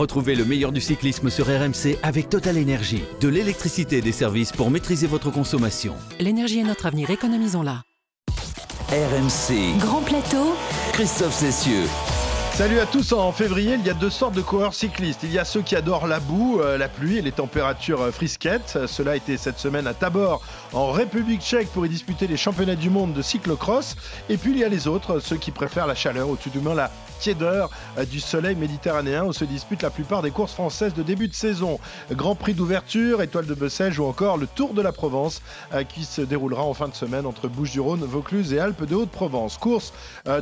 Retrouvez le meilleur du cyclisme sur RMC avec Total Énergie. De l'électricité et des services pour maîtriser votre consommation. L'énergie est notre avenir, économisons-la. RMC. Grand plateau. Christophe Cessieux. Salut à tous, en février il y a deux sortes de coureurs cyclistes. Il y a ceux qui adorent la boue, euh, la pluie et les températures euh, frisquettes. Cela a été cette semaine à Tabor en République tchèque pour y disputer les championnats du monde de cyclocross. Et puis il y a les autres, ceux qui préfèrent la chaleur, ou tout du moins la tiédeur euh, du soleil méditerranéen où se disputent la plupart des courses françaises de début de saison. Grand Prix d'ouverture, Étoile de Bessèges ou encore le Tour de la Provence qui se déroulera en fin de semaine entre Bouches-du-Rhône, Vaucluse et Alpes de Haute-Provence. Course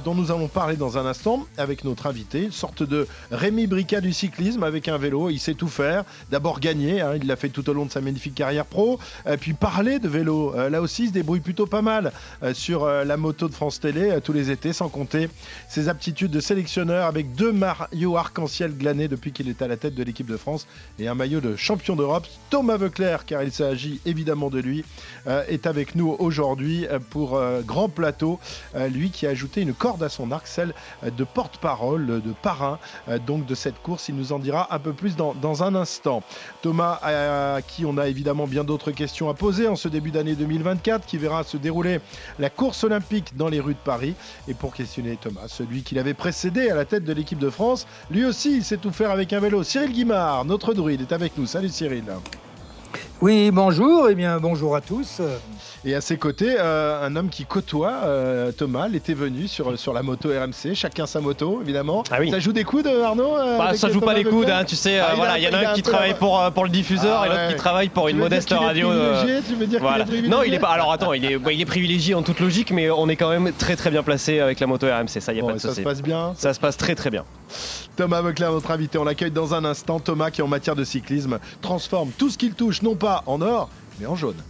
dont nous allons parler dans un instant avec notre invité, une sorte de Rémi Bricat du cyclisme avec un vélo. Il sait tout faire. D'abord gagner, hein, il l'a fait tout au long de sa magnifique carrière pro. Euh, puis parler de vélo. Euh, là aussi, il se débrouille plutôt pas mal euh, sur la moto de France Télé tous les étés, sans compter ses aptitudes de avec deux maillots arc-en-ciel glanés depuis qu'il est à la tête de l'équipe de France et un maillot de champion d'Europe. Thomas Veuclair, car il s'agit évidemment de lui, est avec nous aujourd'hui pour Grand Plateau. lui qui a ajouté une corde à son arc, celle de porte-parole, de parrain donc de cette course. Il nous en dira un peu plus dans un instant. Thomas, à qui on a évidemment bien d'autres questions à poser en ce début d'année 2024, qui verra se dérouler la course olympique dans les rues de Paris. Et pour questionner Thomas, celui qui l'avait précédé à la tête de l'équipe de France, lui aussi, il sait tout faire avec un vélo. Cyril Guimard, notre druide, est avec nous. Salut Cyril. Oui, bonjour, et bien bonjour à tous. Et à ses côtés, euh, un homme qui côtoie euh, Thomas, était venu sur, sur la moto RMC, chacun sa moto évidemment. Ah oui. Ça joue des coudes Arnaud euh, bah, Ça joue Thomas pas les coudes, hein, tu sais, Ah, euh, il voilà, il y en il a a un qui un travaille pour, euh, pour le diffuseur Ah et l'autre ouais. qui travaille pour Tu une modeste radio. euh, privilégié Tu veux dire voilà. qu'il est Non, il est privilégié pas. Alors attends, il est, bah, il est privilégié en toute logique, mais on est quand même très très bien placé avec la moto RMC. Ça, y a Bon, pas de ça se passe bien. Ça se passe très très bien. Thomas Veuclair, notre invité, on l'accueille dans un instant. Thomas qui en matière de cyclisme transforme tout ce qu'il touche, non pas en or, mais en jaune.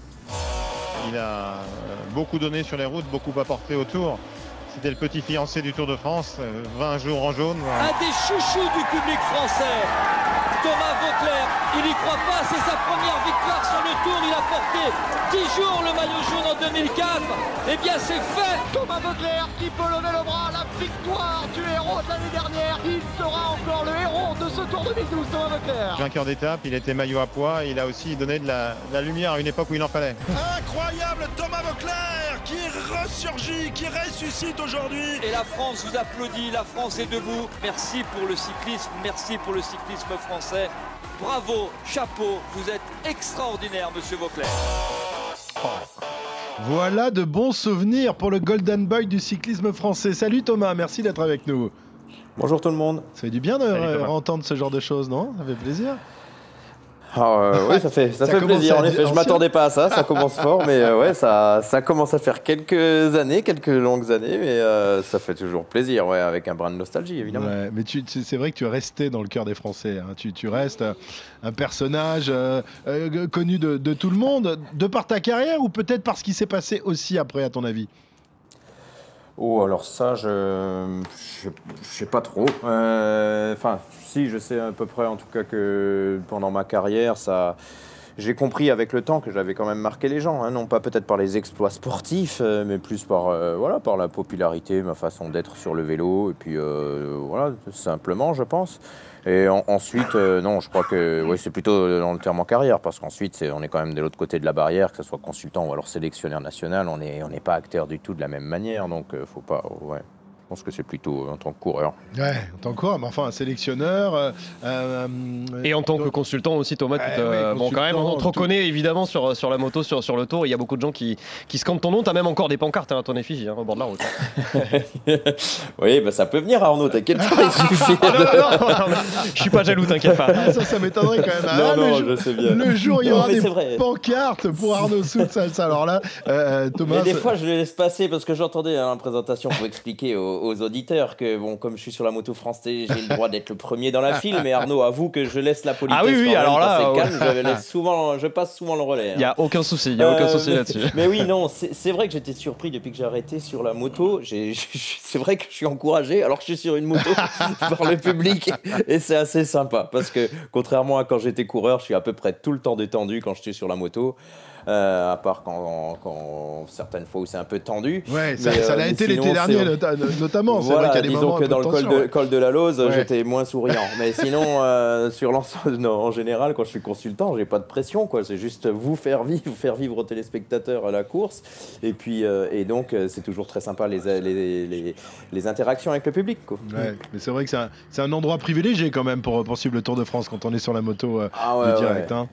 Il a euh, beaucoup donné sur les routes, beaucoup apporté autour. C'était le petit fiancé du Tour de France, euh, 20 jours en jaune. un des chouchous du public français. Thomas Vauclair, il n'y croit pas, c'est sa première victoire sur le tour. Il a porté 10 jours le maillot jaune en 2004. Eh bien, c'est fait. Thomas Veuclair qui peut lever le bras, la victoire du héros de l'année dernière. Il sera encore le héros de ce Tour 2012, Thomas Veuclair. Vainqueur d'étape, il était maillot à poids, il a aussi donné de la, de la lumière à une époque où il en fallait. Incroyable Thomas Veuclair qui ressurgit, qui ressuscite aujourd'hui. Et la France vous applaudit, la France est debout. Merci pour le cyclisme, merci pour le cyclisme français. Bravo, chapeau, vous êtes extraordinaire, monsieur Vauclair. Voilà de bons souvenirs pour le Golden Boy du cyclisme français. Salut Thomas, merci d'être avec nous. Bonjour tout le monde. Ça fait du bien de Salut, Thomas. entendre ce genre de choses, non? Ça fait plaisir. Ah, euh, oui, ça fait, ça Ça fait plaisir. En effet, je m'attendais pas à ça. Ça commence fort, mais euh, ouais, ça, ça commence à faire quelques années, quelques longues années, mais euh, ça fait toujours plaisir, ouais, avec un brin de nostalgie, évidemment. Ouais, mais tu- c'est vrai que tu es resté dans le cœur des Français. hein. Tu, tu restes un personnage euh, euh, connu de, de tout le monde, de par ta carrière ou peut-être par ce qui s'est passé aussi après, à ton avis? Oh, alors ça, je, je sais pas trop. Euh, Enfin, si, je sais à peu près, en tout cas, que pendant ma carrière, ça. J'ai compris avec le temps que j'avais quand même marqué les gens, hein, non pas peut-être par les exploits sportifs, euh, mais plus par, euh, voilà, par la popularité, ma façon d'être sur le vélo, et puis euh, voilà, simplement, je pense. Et en- ensuite, non, je crois que ouais, c'est plutôt dans le terme en carrière, parce qu'ensuite, on est quand même de l'autre côté de la barrière, que ce soit consultant ou alors sélectionneur national, on n'est on n'est pas acteur du tout de la même manière, donc faut pas. Ouais, je pense que c'est plutôt euh, en tant que coureur. Ouais, en tant que quoi, mais enfin un sélectionneur. euh, euh, Et en tant que consultant aussi, Thomas, bon, quand même, on te reconnaît évidemment sur, sur la moto, sur, sur le tour. Il y a beaucoup de gens qui, qui scandent ton nom. Tu as même encore des pancartes hein, à ton effigie hein, au bord de la route. oui, bah, ça peut venir, Arnaud, t'inquiète pas, il suffit Ah, non, de- non, non, non, je suis pas jaloux, t'inquiète pas. Ah, ça, ça m'étonnerait quand même. Non, Ah, non, le, je jour, sais bien. le jour, il y aura des vrai. pancartes pour Arnaud ça, alors là, euh, Thomas. Mais des fois, je les laisse passer parce que j'entendais à la présentation pour expliquer aux, aux auditeurs que, bon, comme je suis sur la moto France Télé, j'ai le droit d'être le premier dans la file. Mais Arnaud, avoue que je laisse la politesse. Ah oui, alors là, c'est ouais. calme, je, laisse souvent, je passe souvent le relais. Il n'y hein. a aucun souci, il a aucun Euh, souci mais- là-dessus. Mais oui, non, c'est vrai que j'étais surpris depuis que j'ai arrêté sur la moto. C'est vrai que je suis encouragé alors que je suis sur une moto par le public et c'est assez sympa parce que contrairement à quand j'étais coureur, je suis à peu près tout le temps détendu quand je suis sur la moto. À part quand, quand, certaines fois où c'est un peu tendu. Ouais, ça, ça l'a été l'été dernier notamment. C'est vrai qu'il y a des disons que dans le col de, ouais. col de la Lose, Ouais. j'étais moins souriant. Mais sinon, euh, sur l'ensemble, non, en général, quand je suis consultant, j'ai pas de pression. quoi. C'est juste vous faire vivre, vous faire vivre aux téléspectateurs à la course. Et puis, euh, et donc, euh, c'est toujours très sympa les, les, les, les interactions avec le public. Quoi. Ouais, mais c'est vrai que c'est un, c'est un endroit privilégié quand même pour, pour suivre le Tour de France quand on est sur la moto euh, Ah ouais, direct. ouais. hein.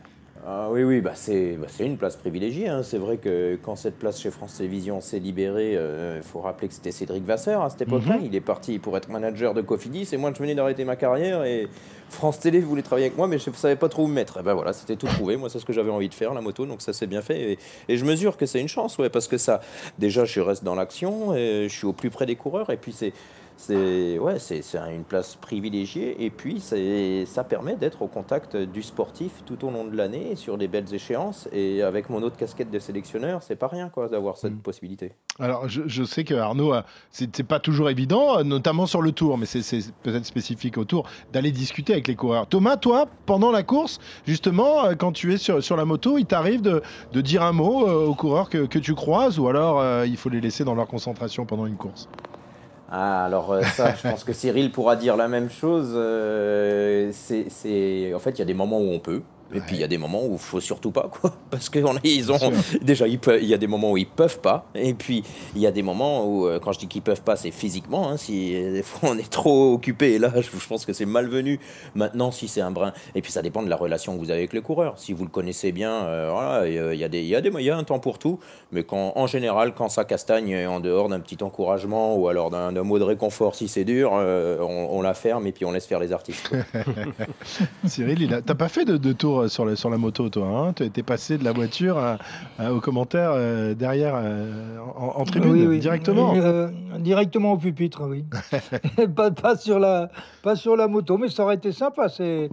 Ah oui, oui, bah c'est bah c'est une place privilégiée. hein. C'est vrai que quand cette place chez France Télévisions s'est libérée, il faut rappeler que c'était Cédric Vasseur à cette époque-là. Mhm. Il est parti pour être manager de Cofidis et moi je venais d'arrêter ma carrière et France Télé voulait travailler avec moi, mais je ne savais pas trop où me mettre. Et ben voilà, c'était tout trouvé. Moi, c'est ce que j'avais envie de faire, la moto, donc ça s'est bien fait. Et, et je mesure que c'est une chance, ouais, parce que ça, déjà, je reste dans l'action, je suis au plus près des coureurs, et puis c'est. C'est ouais, c'est une place privilégiée et puis ça permet d'être au contact du sportif tout au long de l'année sur des belles échéances et avec mon autre casquette de sélectionneur, c'est pas rien quoi d'avoir cette possibilité. Alors, je, je sais que Arnaud, c'est pas toujours évident, euh, notamment sur le tour, mais c'est peut-être spécifique au tour, d'aller discuter avec les coureurs. Thomas, toi, pendant la course, justement, euh, quand tu es sur, sur la moto, il t'arrive de, de dire un mot euh, aux coureurs que, que tu croises ou alors euh, il faut les laisser dans leur concentration pendant une course? Ah, alors euh, ça, je pense que Cyril pourra dire la même chose. euh, c'est, c'est- En fait, il y a des moments où on peut. Et puis il y a des moments où il faut surtout pas quoi. Parce que on- ils ont déjà il y a des moments où ils peuvent pas. Et puis il y a des moments où euh, quand je dis qu'ils peuvent pas c'est physiquement hein, si euh, des fois on est trop occupé. Et là je, je pense que c'est malvenu. Maintenant si c'est un brin et puis ça dépend de la relation que vous avez avec le coureur. Si vous le connaissez bien euh, voilà il y a des il y a des il y a un temps pour tout. Mais quand en général quand ça castagne en dehors d'un petit encouragement ou alors d'un mot de réconfort si c'est dur euh, on, on la ferme et puis on laisse faire les artistes. Cyril, il a- t'as pas fait de, de tour euh, sur, le- sur la moto, toi hein Tu es passé de la voiture à- à- aux commentaires euh, derrière euh, en, en tribune, Oui, oui. directement. Euh, directement au pupitre, oui. pas, pas, sur la, pas sur la moto, mais ça aurait été sympa. C'est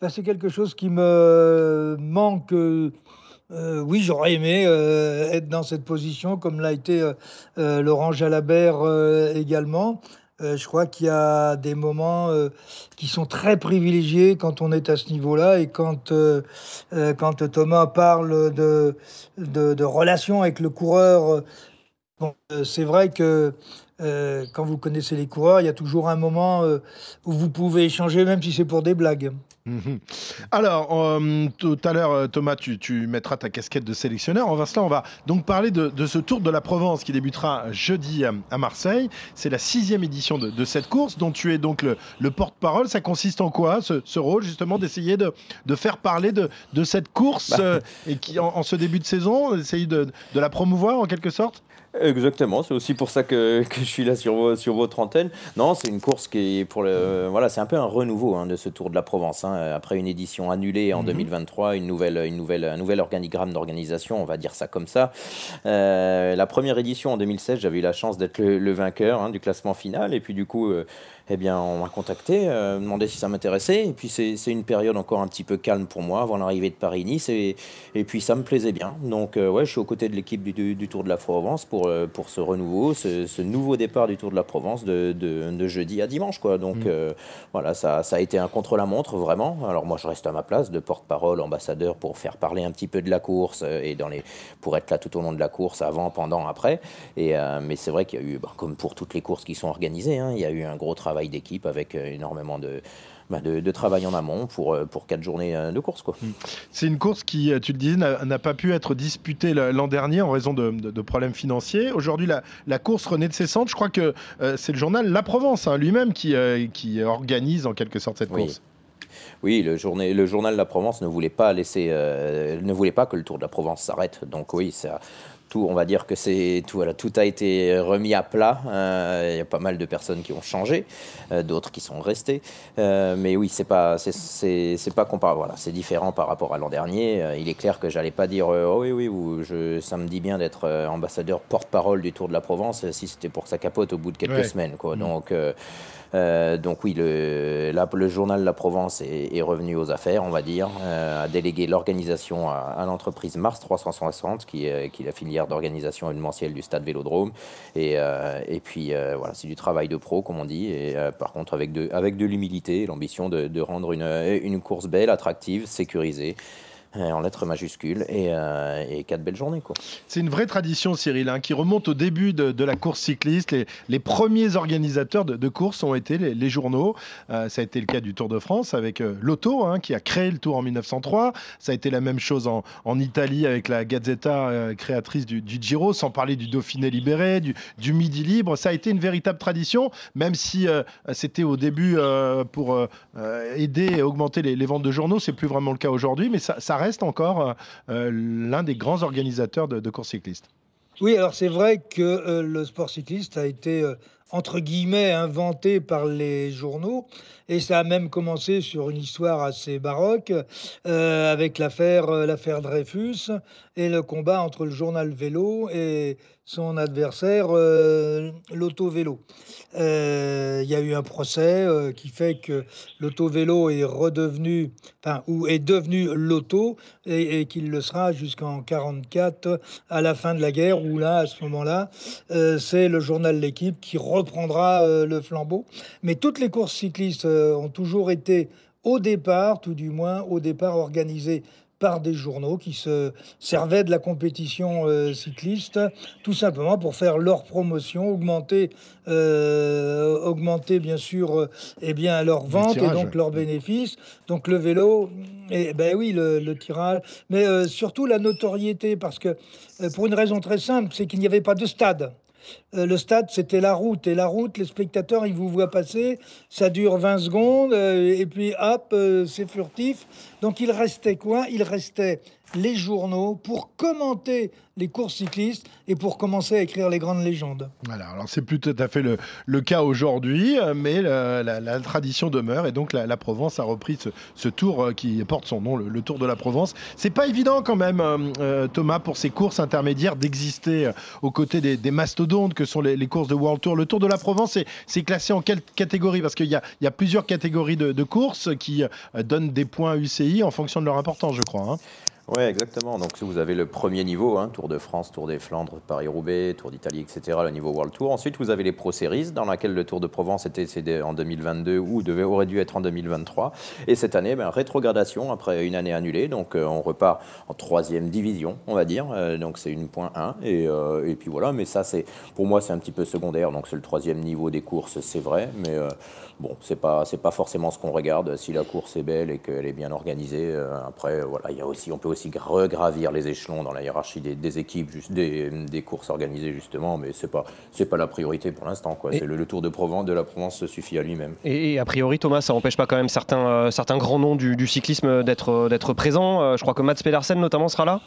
ben, quelque chose qui me manque. euh, oui, j'aurais aimé euh, être dans cette position, comme l'a été euh, Laurent Jalabert également. Euh, je crois qu'il y a des moments euh, qui sont très privilégiés quand on est à ce niveau-là et quand, euh, quand Thomas parle de, de, de relations avec le coureur. Euh, Bon, c'est vrai que euh, quand vous connaissez les coureurs, il y a toujours un moment euh, où vous pouvez échanger, même si c'est pour des blagues. Mhm. Alors, euh, tout à l'heure, Thomas, tu, tu mettras ta casquette de sélectionneur. En cela, on va donc parler de, de ce Tour de la Provence qui débutera jeudi à, à Marseille. C'est la sixième édition de, de cette course dont tu es donc le, le porte-parole. Ça consiste en quoi, ce, ce rôle, justement, d'essayer de, de faire parler de, de cette course Bah. euh, et qui, en, en ce début de saison, d'essayer de, de la promouvoir en quelque sorte? Exactement, c'est aussi pour ça que, que je suis là sur, vo- sur votre antenne. Non, c'est une course qui est pour le. Voilà, c'est un peu un renouveau hein, de ce Tour de la Provence. hein. Après une édition annulée en Mhm. 2023, une nouvelle, une nouvelle, un nouvel organigramme d'organisation, on va dire ça comme ça. Euh, la première édition en 2016, j'avais eu la chance d'être le, le vainqueur hein, du classement final. Et puis du coup, euh, eh bien, on m'a contacté, euh, demandé si ça m'intéressait. Et puis c'est une période encore un petit peu calme pour moi avant l'arrivée de Paris-Nice. Et, et puis ça me plaisait bien. Donc euh, ouais, je suis aux côtés de l'équipe du, du- du Tour de la Provence pour, euh, pour ce renouveau, ce, ce nouveau départ du Tour de la Provence de, de- de jeudi à dimanche. Quoi. Donc Mm. euh, voilà, ça, ça a été un contre-la-montre vraiment. Alors moi, je reste à ma place de porte-parole, ambassadeur pour faire parler un petit peu de la course euh, et dans les, pour être là tout au long de la course, avant, pendant, après. Et, mais c'est vrai qu'il y a eu, bah, comme pour toutes les courses qui sont organisées, hein, il y a eu un gros travail d'équipe avec euh, énormément de, bah, de, de travail en amont pour, euh, pour quatre journées euh, de course. Quoi. C'est une course qui, tu le disais, n'a n'a pas pu être disputée l'an dernier en raison de, de- de problèmes financiers. Aujourd'hui, la, la course renaît de ses cendres. Je crois que euh, c'est le journal La Provence hein, lui-même qui, euh, qui organise en quelque sorte cette Oui. course. Oui, le, journée- le journal la Provence ne voulait pas laisser, euh, ne voulait pas que le Tour de la Provence s'arrête. Donc oui, ça, tout, on va dire que c'est tout, voilà, tout a été remis à plat. Euh, Il y a pas mal de personnes qui ont changé, euh, d'autres qui sont restées. Euh, mais oui, c'est pas, c'est- c'est c'est pas comparable. Voilà, c'est différent par rapport à l'an dernier. Euh, il est clair que j'allais pas dire, oh oui, oui, ou je, ça me dit bien d'être ambassadeur porte-parole du Tour de la Provence si c'était pour que ça capote au bout de quelques Ouais. semaines, quoi. Mm. Donc euh, euh, donc oui, le, le journal La Provence est, est revenu aux affaires, on va dire, euh, a délégué l'organisation à, à l'entreprise Mars 360, qui est, qui est la filière d'organisation événementielle du stade Vélodrome. Et, euh, et puis euh, voilà, c'est du travail de pro, comme on dit, et euh, par contre avec de, avec de l'humilité, l'ambition de, de rendre une, une course belle, attractive, sécurisée. En lettres majuscules et, et quatre belles journées. C'est une vraie tradition, Cyril, hein, qui remonte au début de, la course cycliste. Les, premiers organisateurs de, courses ont été les, journaux. ça a été le cas du Tour de France avec Lotto, hein, qui a créé le Tour en 1903. Ça a été la même chose en, Italie avec la Gazzetta, créatrice du, Giro, sans parler du Dauphiné libéré, du, Midi libre. Ça a été une véritable tradition, même si c'était au début pour aider et augmenter les, ventes de journaux. C'est plus vraiment le cas aujourd'hui, mais ça, reste encore euh, l'un des grands organisateurs de, courses cyclistes. Oui, alors c'est vrai que euh, le sport cycliste a été euh, entre guillemets inventé par les journaux et ça a même commencé sur une histoire assez baroque avec l'affaire l'affaire Dreyfus et le combat entre le journal vélo et son adversaire, euh, l'auto-vélo. Euh, il y a eu un procès euh, qui fait que l'auto-vélo est redevenu, enfin, ou est devenu l'auto, et, qu'il le sera jusqu'en 44, à la fin de la guerre, où là, à ce moment-là, c'est le journal L'équipe qui reprendra le flambeau. Mais toutes les courses cyclistes ont toujours été au départ, tout du moins au départ, organisées par des journaux qui se servaient de la compétition euh, cycliste, tout simplement pour faire leur promotion, augmenter, euh, augmenter bien sûr euh, eh bien, leur vente et donc leurs bénéfices. Donc le vélo, et eh ben oui, le, le tirage, mais surtout la notoriété, parce que pour une raison très simple, c'est qu'il n'y avait pas de stade. Euh, le stade, c'était la route. Et la route, les spectateurs, ils vous voient passer. Ça dure 20 secondes. Euh, et puis, hop, euh, c'est furtif. Donc, il restait quoi? Il restait les journaux pour commenter les courses cyclistes et pour commencer à écrire les grandes légendes. Voilà, alors c'est plus tout à fait le, cas aujourd'hui, mais la, tradition demeure et donc la, Provence a repris ce, tour euh, qui porte son nom, le, Tour de la Provence. C'est pas évident quand même, euh, euh, Thomas, pour ces courses intermédiaires d'exister aux côtés des, mastodontes que sont les, courses de World Tour. Le Tour de la Provence, c'est classé en quelle catégorie? Parce qu'il y, y, a plusieurs catégories de, courses qui donnent des points UCI en fonction de leur importance, je crois. Hein. Oui, exactement. Donc, vous avez le premier niveau, hein, Tour de France, Tour des Flandres, Paris-Roubaix, Tour d'Italie, etc., le niveau World Tour. Ensuite, vous avez les Pro Series, dans laquelle le Tour de Provence était en 2022 ou devait, aurait dû être en 2023. Et cette année, ben, rétrogradation après une année annulée. Donc, euh, on repart en troisième division, on va dire. Euh, donc, c'est une point 1. Et, euh, et, puis voilà. Mais ça, c'est pour moi, c'est un petit peu secondaire. Donc, c'est le troisième niveau des courses, c'est vrai. Mais bon, c'est pas, pas forcément ce qu'on regarde. Si la course est belle et qu'elle est bien organisée, euh, après, voilà, il y a aussi, on peut aussi regravir les échelons dans la hiérarchie des, équipes, juste des, des, courses organisées justement, mais c'est pas, c'est pas la priorité pour l'instant. Quoi. C'est le, Tour de Provence, de la Provence se suffit à lui-même. Et, a priori, Thomas, ça n'empêche pas quand même certains, euh, certains grands noms du, du cyclisme d'être, d'être présents. Euh, je crois que Mats Pedersen notamment sera là?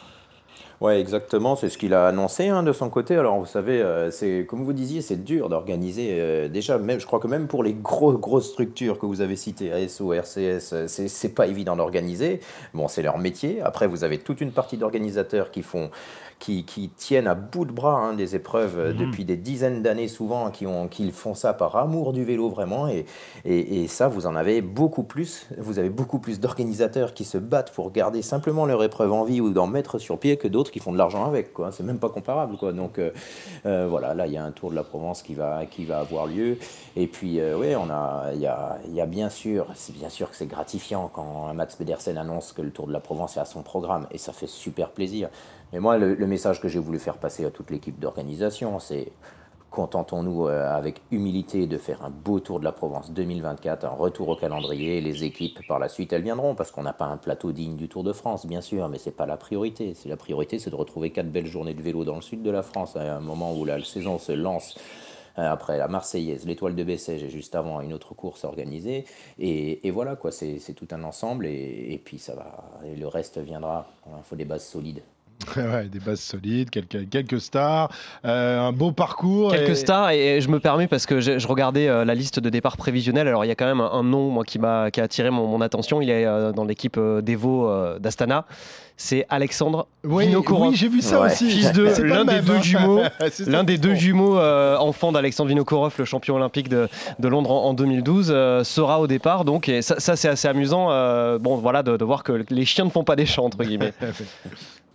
Oui, exactement. C'est ce qu'il a annoncé hein, de son côté. Alors, vous savez, euh, comme vous disiez, c'est dur d'organiser. Euh, déjà, même, je crois que même pour les gros, grosses structures que vous avez citées, ASO, RCS, euh, c'est pas évident d'organiser. Bon, c'est leur métier. Après, vous avez toute une partie d'organisateurs qui font qui, tiennent à bout de bras hein, des épreuves euh, mhm. depuis des dizaines d'années souvent, qui, ont, qui font ça par amour du vélo vraiment. Et, et, ça, vous en avez beaucoup plus. Vous avez beaucoup plus d'organisateurs qui se battent pour garder simplement leur épreuve en vie ou d'en mettre sur pied que d'autres qui font de l'argent avec. Quoi. C'est même pas comparable. Quoi. Donc euh, euh, voilà, là, il y a un Tour de la Provence qui va, qui va avoir lieu. Et puis, oui, on a, il y a, y a bien sûr, c'est bien sûr que c'est gratifiant quand Mats Pedersen annonce que le Tour de la Provence est à son programme. Et ça fait super plaisir. Mais moi, le, message que j'ai voulu faire passer à toute l'équipe d'organisation, c'est contentons-nous euh, avec humilité de faire un beau tour de la Provence 2024, un retour au calendrier. Les équipes, par la suite, elles viendront parce qu'on n'a pas un plateau digne du Tour de France, bien sûr, mais ce n'est pas la priorité. C'est la priorité, c'est de retrouver quatre belles journées de vélo dans le sud de la France à un moment où la saison se lance euh, après la Marseillaise, l'étoile de Bessèges et juste avant une autre course organisée. Et, voilà, quoi, c'est tout un ensemble et, puis ça va, et le reste viendra. Il faut des bases solides. Ouais, des bases solides, quelques, quelques stars, euh, un beau parcours. Quelques stars, et, je me permets parce que je, regardais euh, la liste de départ prévisionnel. Alors il y a quand même un, nom moi, qui m'a qui a attiré mon, attention. Il est euh, dans l'équipe d'Evo d'Astana. C'est Alexandre oui, Oui, j'ai vu ça aussi. Fils de l'un des, deux jumeaux, l'un des deux jumeaux enfants d'Alexandre Vinokourov, le champion olympique de, de Londres en, 2012, sera au départ. Donc et ça, c'est assez amusant. bon, voilà, de, de, voir que les chiens ne font pas des chants entre guillemets.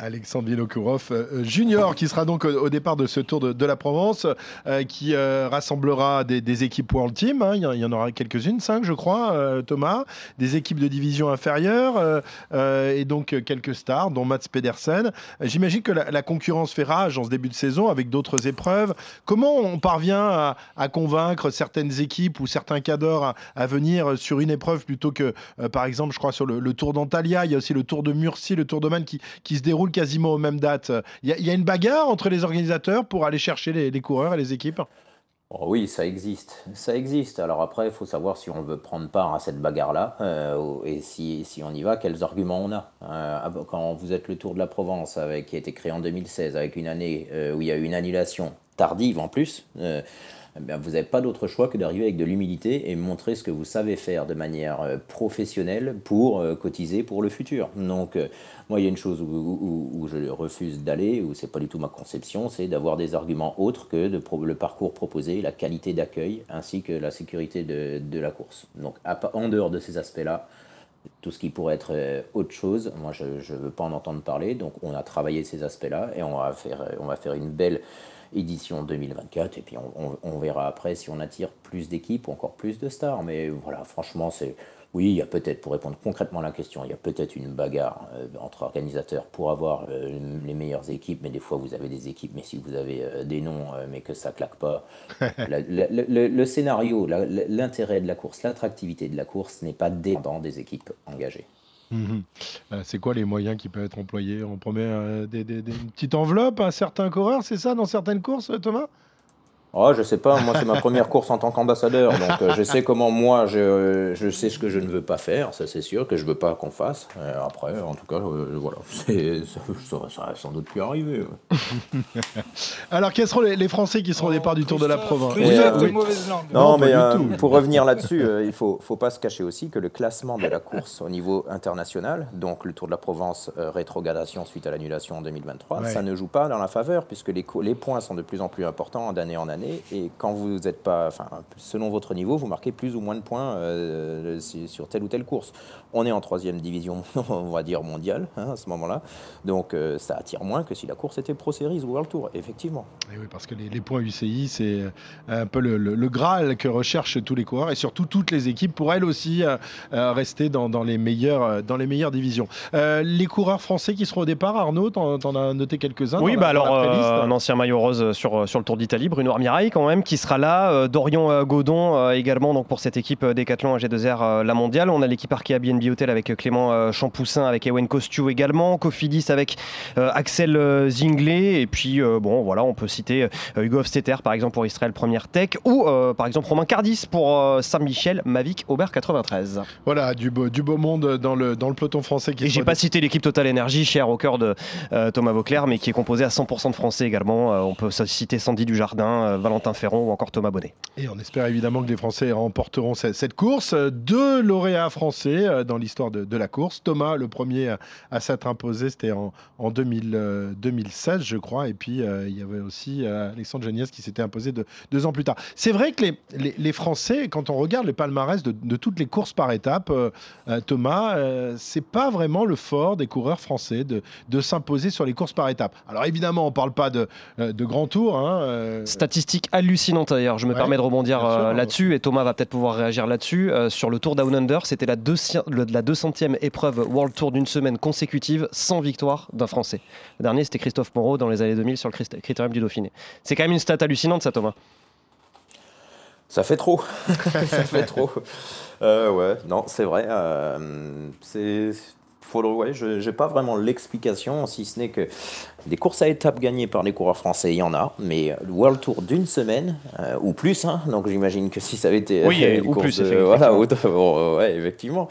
Alexandre Vinokourov euh, Junior, qui sera donc au, départ de ce Tour de, la Provence, euh, qui euh, rassemblera des, équipes World Team. Hein. il, y en, aura quelques-unes, cinq, je crois, Thomas. Des équipes de division inférieure et donc quelques stars, dont Mats Pedersen. J'imagine que la, concurrence fait rage en ce début de saison avec d'autres épreuves. Comment on parvient à, convaincre certaines équipes ou certains cadors à, venir sur une épreuve plutôt que, par exemple, je crois, sur le, Tour d'Antalya, il y a aussi le Tour de Murcie, le Tour de Man qui se déroule quasiment aux mêmes dates. Il y, a une bagarre entre les organisateurs pour aller chercher les, coureurs et les équipes? Oh oui, ça existe. Ça existe. Alors après, il faut savoir si on veut prendre part à cette bagarre-là euh, et si, on y va, quels arguments on a. Euh, quand vous êtes le Tour de la Provence, qui a été créé en 2016, avec une année euh, où il y a eu une annulation tardive en plus, eh vous n'avez pas d'autre choix que d'arriver avec de l'humilité et montrer ce que vous savez faire de manière professionnelle pour cotiser pour le futur. Donc, moi, il y a une chose où, je refuse d'aller, où c'est pas du tout ma conception, c'est d'avoir des arguments autres que le parcours proposé, la qualité d'accueil ainsi que la sécurité de, la course. Donc, en dehors de ces aspects-là, tout ce qui pourrait être autre chose, moi je ne veux pas en entendre parler. Donc on a travaillé ces aspects-là et on va faire, on va faire une belle édition 2024. Et puis on, verra après si on attire plus d'équipes ou encore plus de stars. Mais voilà, franchement, c'est. Oui, il y a peut-être, pour répondre concrètement à la question, il y a peut-être une bagarre euh, entre organisateurs pour avoir euh, les meilleures équipes, mais des fois vous avez des équipes, mais si vous avez euh, des noms, mais que ça claque pas. le, scénario, l'intérêt de la course, l'attractivité de la course n'est pas dépendant des équipes engagées. Mhm. C'est quoi les moyens qui peuvent être employés? On promet des, des, des, une petite enveloppe à certains coureurs, c'est ça, dans certaines courses, Thomas? Oh, je sais pas, moi c'est ma première course en tant qu'ambassadeur, donc euh, je sais comment moi je, je, sais ce que je ne veux pas faire, ça c'est sûr, que je veux pas qu'on fasse. après, en tout cas, euh, voilà, ça, ça, va sans doute plus arriver. Alors, quels seront les, Français qui seront au départ du Tour de la Provence Non, mais euh, pour revenir là-dessus, il faut, faut pas se cacher aussi que le classement de la course au niveau international, donc le Tour de la Provence rétrogradation suite à l'annulation en 2023, ça ne joue pas dans la faveur puisque les, les points sont de plus en plus importants d'année en année et quand vous n'êtes pas, enfin, selon votre niveau, vous marquez plus ou moins de points euh, sur telle ou telle course. On est en troisième division, on va dire mondiale hein, à ce moment-là, donc euh, ça attire moins que si la course était Pro Series ou World Tour, effectivement. Et oui, parce que les, points UCI, c'est euh, un peu le, graal que recherchent tous les coureurs et surtout toutes les équipes pour elles aussi rester dans, les meilleures, dans les meilleures divisions. les coureurs français qui seront au départ, Arnaud, t'en, en as noté quelques-uns. Oui, bah alors un ancien maillot rose sur, sur le Tour d'Italie, Bruno Armia quand même qui sera là. Euh, Dorian euh, Godon euh, également donc pour cette équipe Décathlon AG2R la mondiale. On a l'équipe Arkea BNB Hotel avec Clément Champoussin, avec Ewen Costu également. Cofidis avec Axel Zinglet. Et puis bon voilà, on peut citer Hugo Hofstetter par exemple pour Israël Première Tech ou par exemple Romain Cardis pour Saint-Michel Mavic Aubert 93. Voilà, du beau, du beau monde dans le, dans le peloton français. Qui et j'ai pas cité l'équipe Total Energy, chère au cœur de Thomas Vauclair, mais qui est composée à 100% de Français également. on peut citer Sandy Dujardin, Valentin Ferron ou encore Thomas Bonnet. Et on espère évidemment que les Français remporteront cette, course. Deux lauréats français euh, dans l'histoire de, la course. Thomas, le premier à s'être imposé, c'était en, 2016, euh, je crois. Et puis, euh, il y avait aussi Alexandre Geniès qui s'était imposé deux ans plus tard. C'est vrai que les, Français, quand on regarde le palmarès de, toutes les courses par étapes, Thomas, c'est pas vraiment le fort des coureurs français de, s'imposer sur les courses par étapes. Alors évidemment, on parle pas de, de grand tour. Hein, Statistiques hallucinante d'ailleurs. Je me permets de rebondir euh, là-dessus et Thomas va peut-être pouvoir réagir là-dessus. Euh, sur le Tour Down Under, c'était la, la 200e épreuve World Tour d'une semaine consécutive sans victoire d'un Français. Le dernier, c'était Christophe Moreau dans les années 2000 sur le critérium du Dauphiné. C'est quand même une stat hallucinante, ça, Thomas. Ça fait trop. ça fait trop. Euh, ouais, non, c'est vrai. c'est ouais, je n'ai pas vraiment l'explication, si ce n'est que des courses à étapes gagnées par les coureurs français, il y en a, mais le World Tour d'une semaine, euh, ou plus, hein, donc j'imagine que si ça avait été... Oui, ou plus, effectivement. voilà, ouais, effectivement.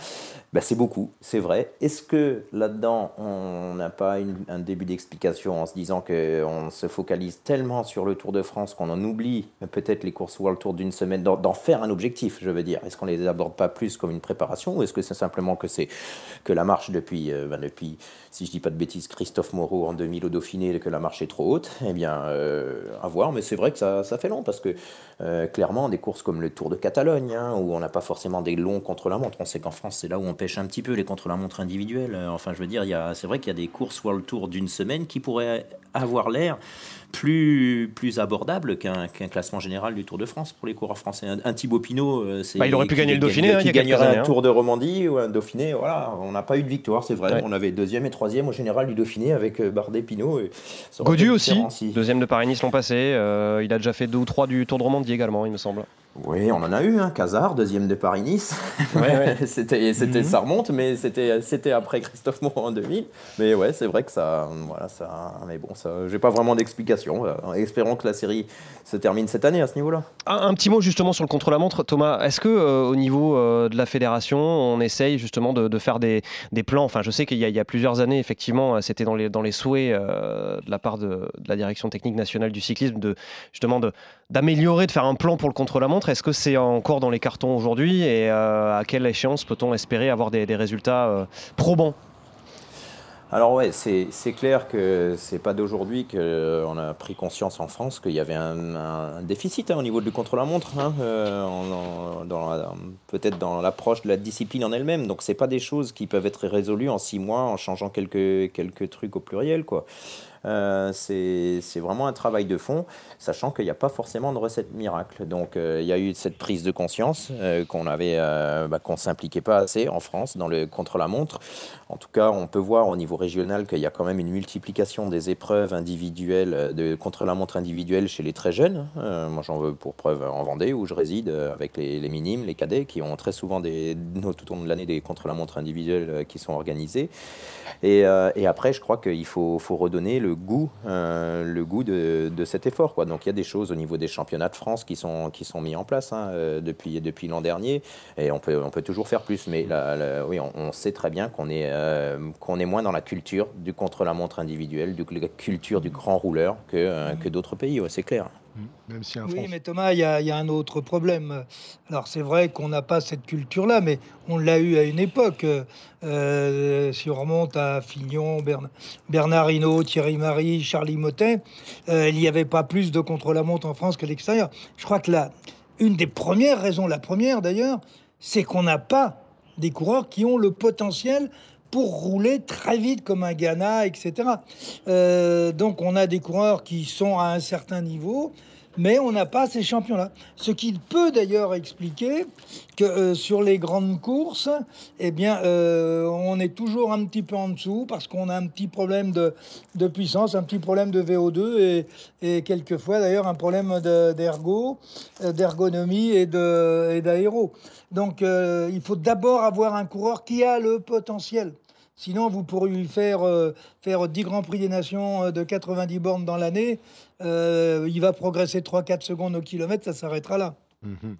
Bah, c'est beaucoup, c'est vrai. Est-ce que là-dedans, on n'a pas un début d'explication en se disant qu'on se focalise tellement sur le Tour de France qu'on en oublie peut-être les courses World Tour d'une semaine, d'en faire un objectif, je veux dire? Est-ce qu'on les aborde pas plus comme une préparation ou est-ce que c'est simplement que c'est que la marche depuis, euh, bah, depuis, si je dis pas de bêtises, Christophe Moreau en 2000 au Dauphiné, que la marche est trop haute Eh bien, euh, à voir, mais c'est vrai que ça, fait long parce que euh, clairement, des courses comme le Tour de Catalogne, hein, où on n'a pas forcément des longs contre la montre, on sait qu'en France, c'est là où on empêche un petit peu les contre-la-montre individuels. Enfin, je veux dire, c'est vrai qu'il y a des courses World Tour d'une semaine qui pourraient avoir l'air plus, plus abordable qu'un classement général du Tour de France pour les coureurs français. Un, Thibaut Pinot, euh, c'est. Bah, il aurait pu gagner le Dauphiné. Qui, hein, gagnerait un hein. Tour de Romandie ou un Dauphiné. Voilà, on n'a pas eu de victoire, c'est vrai. On avait deuxième et troisième au général du Dauphiné avec euh, Bardet, Pinot. Godu aussi, deuxième de Paris-Nice l'an passé. Euh, il a déjà fait deux ou trois du Tour de Romandie également, il me semble. Oui, on en a eu, hein. Casar, deuxième de Paris-Nice. c'était, c'était, mhm. Ça remonte, mais c'était, c'était après Christophe Moreau en 2000. Mais ouais, c'est vrai que ça. Voilà, ça mais bon, ça, j'ai pas vraiment d'explication. Espérons que la série se termine cette année à ce niveau-là. Un, petit mot justement sur le contre-la-montre, Thomas. Est-ce que euh, au niveau euh, de la fédération, on essaye justement de, faire des, des, plans? Enfin, je sais qu'il y, y, a plusieurs années, effectivement, c'était dans les, dans les souhaits euh, de la part de, de, la direction technique nationale du cyclisme de justement d'améliorer, de faire un plan pour le contre-la-montre. Est-ce que c'est encore dans les cartons aujourd'hui et euh, à quelle échéance peut-on espérer avoir des, résultats euh, probants? Alors ouais, c'est clair que c'est pas d'aujourd'hui qu'on a pris conscience en France qu'il y avait un, déficit hein, au niveau du contre-la-montre, hein, euh, peut-être dans l'approche de la discipline en elle-même. Donc c'est pas des choses qui peuvent être résolues en six mois en changeant quelques, quelques trucs au pluriel. quoi. Euh, c'est vraiment un travail de fond, sachant qu'il n'y a pas forcément de recette miracle. Donc euh, il y a eu cette prise de conscience euh, qu'on avait, bah, qu'on s'impliquait pas assez en France dans le contre-la-montre. En tout cas, on peut voir au niveau régional qu'il y a quand même une multiplication des épreuves individuelles de contre-la-montre individuelle chez les très jeunes. moi, j'en veux pour preuve en Vendée où je réside avec les, minimes, les cadets qui ont très souvent tout au long de l'année des contre-la-montre individuelles qui sont organisés. Et, après, je crois qu'il faut redonner le le goût, euh, le goût de, cet effort. Quoi. Donc il y a des choses au niveau des championnats de France qui sont, qui sont mis en place hein, euh, depuis, depuis l'an dernier, et on peut, on peut toujours faire plus. Mais oui, on, sait très bien qu'on est, euh, est moins dans la culture du contre-la-montre individuelle, du, la culture du grand rouleur que, que d'autres pays, c'est clair. Même si oui, mais Thomas, il y, a un autre problème. Alors c'est vrai qu'on n'a pas cette culture-là, mais on l'a eu à une époque. Euh, si on remonte à Fignon, Bernard Hinault, Thierry Marie, Charlie Motet, euh, il n'y avait pas plus de contre-la-montre en France qu'à l'extérieur. Je crois que là, une des premières raisons, la première d'ailleurs, c'est qu'on n'a pas des coureurs qui ont le potentiel pour rouler très vite comme un Ghana, etc. Euh, donc on a des coureurs qui sont à un certain niveau, mais on n'a pas ces champions-là. Ce qui peut d'ailleurs expliquer que euh, sur les grandes courses, eh bien, euh, on est toujours un petit peu en dessous parce qu'on a un petit problème de, de, puissance, un petit problème de VO2 et, et quelquefois d'ailleurs un problème d'ergo, d'ergonomie et d'aéro. Donc il faut d'abord avoir un coureur qui a le potentiel. Sinon, vous pourriez lui faire, euh, faire 10 Grands Prix des Nations euh, de 90 bornes dans l'année. Euh, il va progresser 3-4 secondes au kilomètre, ça s'arrêtera là. Mhm.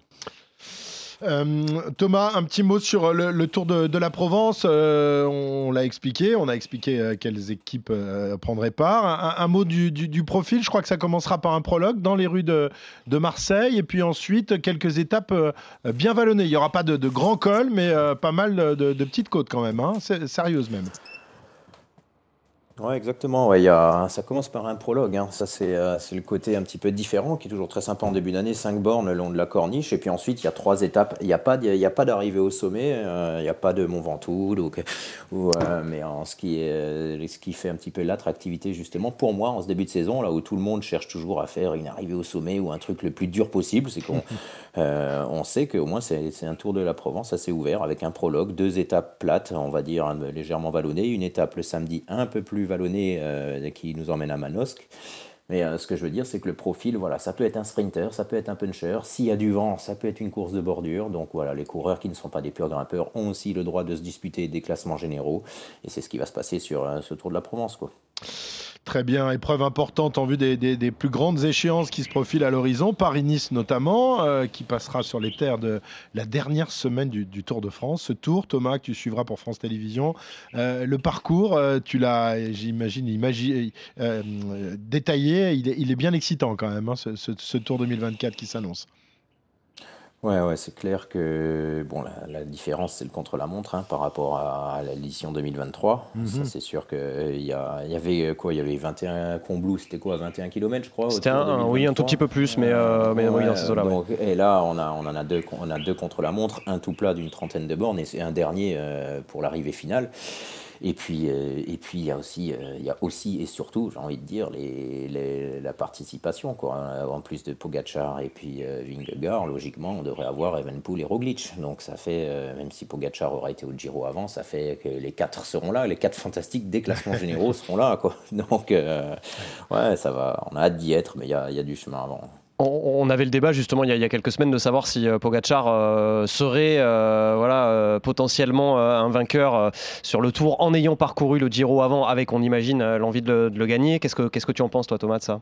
Euh, Thomas, un petit mot sur le, Tour de, la Provence. Euh, on l'a expliqué, on a expliqué euh, quelles équipes prendraient part. Un, mot du, profil, je crois que ça commencera par un prologue dans les rues de, Marseille et puis ensuite quelques étapes bien vallonnées. Il n'y aura pas de, grands cols, mais pas mal de, petites côtes quand même, hein, sérieuses même. Oui, exactement. Ouais, y a, ça commence par un prologue. Hein. Ça, euh, c'est le côté un petit peu différent qui est toujours très sympa en début d'année. Cinq bornes le long de la corniche. Et puis ensuite, il y a trois étapes. Il n'y a pas, pas d'arrivée au sommet. Euh, il n'y a pas de Mont Ventoux. Ou, ou euh, mais en ce, qui est, ce qui fait un petit peu l'attractivité, justement, pour moi, en ce début de saison, là où tout le monde cherche toujours à faire une arrivée au sommet ou un truc le plus dur possible, c'est qu'on on sait qu'au moins, c'est un tour de la Provence assez ouvert avec un prologue, deux étapes plates, on va dire légèrement vallonnées, une étape le samedi un peu plus vallonné euh, qui nous emmène à Manosque. Mais euh, ce que je veux dire, c'est que le profil, voilà, ça peut être un sprinter, ça peut être un puncher. S'il y a du vent, ça peut être une course de bordure. Donc voilà, les coureurs qui ne sont pas des purs grimpeurs ont aussi le droit de se disputer des classements généraux. Et c'est ce qui va se passer sur euh, ce Tour de la Provence. Quoi. Très bien, épreuve importante en vue des, plus grandes échéances qui se profilent à l'horizon, Paris-Nice notamment, euh, qui passera sur les terres de la dernière semaine du, Tour de France. Ce tour, Thomas, que tu suivras pour France Télévisions. Euh, le parcours, euh, tu l'as, j'imagine, détaillé, il est, bien excitant quand même, hein, ce, ce Tour 2024 qui s'annonce. Ouais, ouais, c'est clair que bon, la, la différence, c'est le contre-la-montre hein, par rapport à, l'édition 2023. Mhm. Ça, c'est sûr qu'il il y, a- il y avait euh, quoi Il y avait 21 Combloux, c'était quoi 21 km, je crois C'était autour de un, oui, un 2023. tout petit peu plus, mais, euh, mais oui, Ouais, dans ces eaux-là. ouais. donc, Et là, on, a, on en a deux, on a deux contre la montre, un tout plat d'une trentaine de bornes et c'est un dernier euh, pour l'arrivée finale. Et puis, euh, et puis il y a aussi, euh, il y a aussi et surtout, j'ai envie de dire, les, les- la participation. Quoi. Euh, En plus de Pogacar et puis euh, Vingegaard, logiquement, on devrait avoir Evenpool et Roglic. Donc ça fait, même si Pogacar aura été au Giro avant, ça fait que les quatre seront là, les quatre fantastiques des classements généraux seront là. Quoi. Donc, ouais, ça va. On a hâte d'y être, mais il y a, y a du chemin avant. On, avait le débat justement il y a, quelques semaines de savoir si euh, Pogacar euh, serait euh, voilà, potentiellement un vainqueur sur le tour en ayant parcouru le Giro avant avec, on imagine, l'envie de le, gagner. Qu'est-ce que, tu en penses toi Thomas de ça?